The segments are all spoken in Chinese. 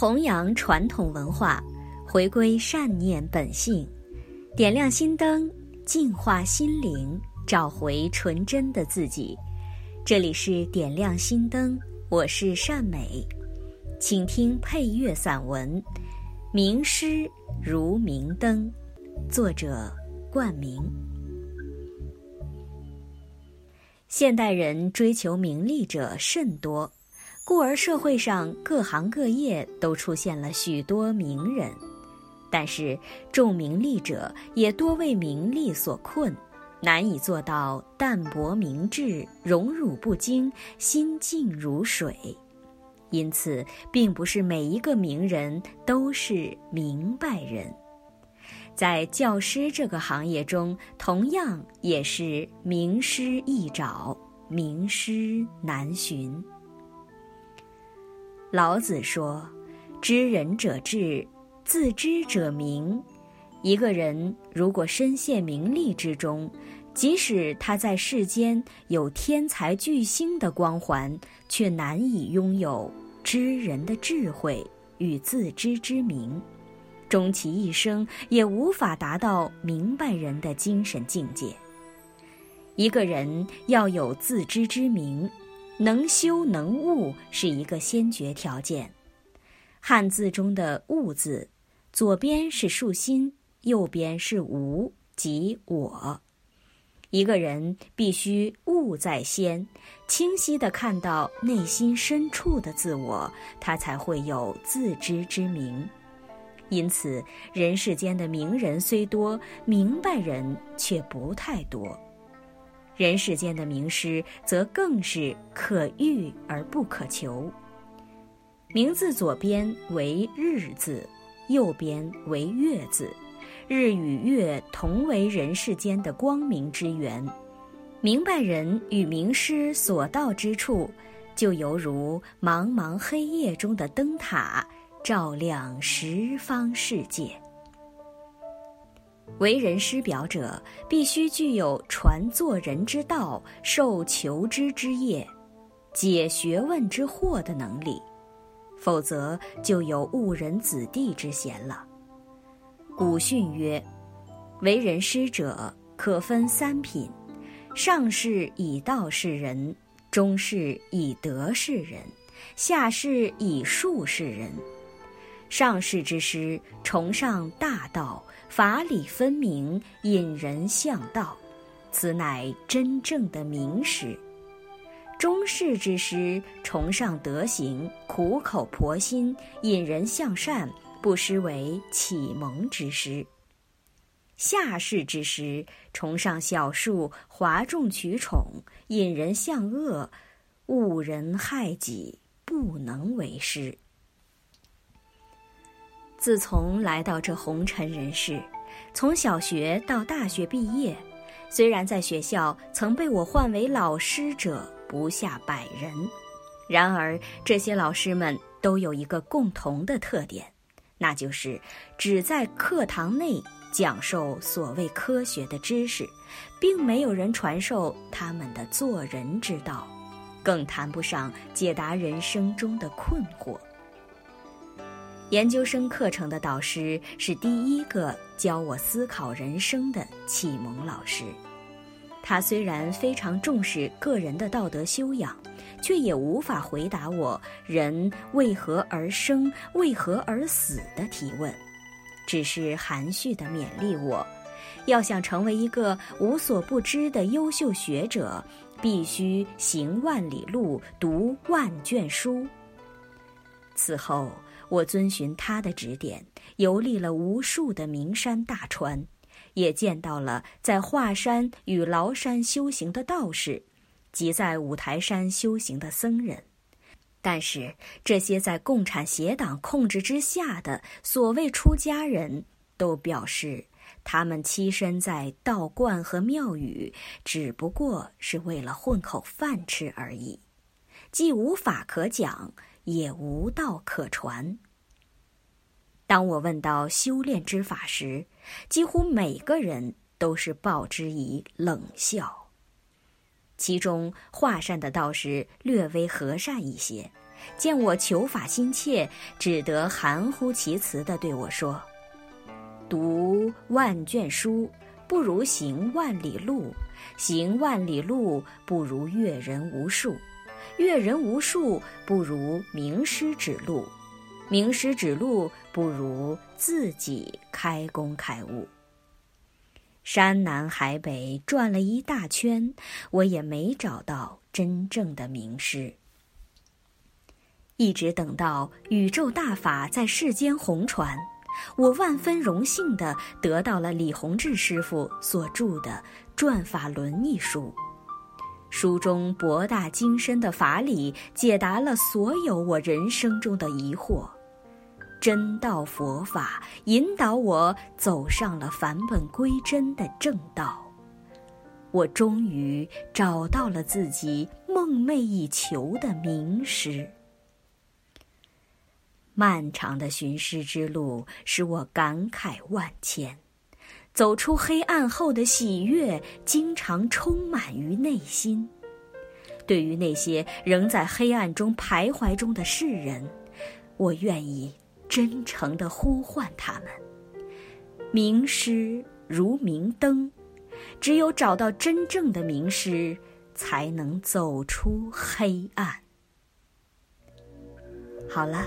弘扬传统文化，回归善念本性，点亮心灯，净化心灵，找回纯真的自己。这里是点亮心灯，我是善美，请听配乐散文《名师如明灯》，作者冠名。现代人追求名利者甚多。故而社会上各行各业都出现了许多名人，但是重名利者也多为名利所困，难以做到淡泊明志、荣辱不惊、心静如水。因此，并不是每一个名人都是明白人。在教师这个行业中，同样也是名师易找，名师难寻。老子说：“知人者智，自知者明。”一个人如果深陷名利之中，即使他在世间有天才巨星的光环，却难以拥有知人的智慧与自知之明，终其一生也无法达到明白人的精神境界。一个人要有自知之明。能修能悟是一个先决条件。汉字中的“悟”字，左边是竖心，右边是“无”，即我。一个人必须悟在先，清晰地看到内心深处的自我，他才会有自知之明。因此，人世间的名人虽多，明白人却不太多。人世间的名师，则更是可遇而不可求。名字左边为“日”字，右边为“月”字，日与月同为人世间的光明之源。明白人与名师所到之处，就犹如茫茫黑夜中的灯塔，照亮十方世界。为人师表者，必须具有传做人之道、授求知之业、解学问之惑的能力，否则就有误人子弟之嫌了。古训曰：“为人师者，可分三品：上士以道示人，中士以德示人，下士以术示人。上士之师，崇尚大道。”法理分明，引人向道，此乃真正的名师。中士之师崇尚德行，苦口婆心，引人向善，不失为启蒙之师。下士之师崇尚小术，哗众取宠，引人向恶，误人害己，不能为师。自从来到这红尘人世，从小学到大学毕业，虽然在学校曾被我唤为老师者不下百人，然而这些老师们都有一个共同的特点，那就是只在课堂内讲授所谓科学的知识，并没有人传授他们的做人之道，更谈不上解答人生中的困惑。研究生课程的导师是第一个教我思考人生的启蒙老师。他虽然非常重视个人的道德修养，却也无法回答我“人为何而生，为何而死”的提问，只是含蓄地勉励我：要想成为一个无所不知的优秀学者，必须行万里路，读万卷书。此后。我遵循他的指点，游历了无数的名山大川，也见到了在华山与崂山修行的道士，及在五台山修行的僧人。但是，这些在共产邪党控制之下的所谓出家人都表示，他们栖身在道观和庙宇，只不过是为了混口饭吃而已，既无法可讲。也无道可传。当我问到修炼之法时，几乎每个人都是报之以冷笑。其中华山的道士略微和善一些，见我求法心切，只得含糊其辞地对我说：“读万卷书，不如行万里路；行万里路，不如阅人无数；阅人无数，不如名师指路；名师指路，不如自己开工开悟。”山南海北转了一大圈，我也没找到真正的名师。一直等到宇宙大法在世间红传，我万分荣幸地得到了李洪志师傅所著的《转法轮》一书。书中博大精深的法理，解答了所有我人生中的疑惑。真道佛法引导我走上了返本归真的正道，我终于找到了自己梦寐以求的名师。漫长的寻师之路使我感慨万千，走出黑暗后的喜悦经常充满于内心。对于那些仍在黑暗中徘徊中的世人，我愿意真诚地呼唤他们：名师如明灯，只有找到真正的名师，才能走出黑暗。好了。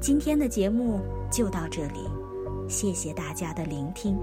今天的节目就到这里，谢谢大家的聆听。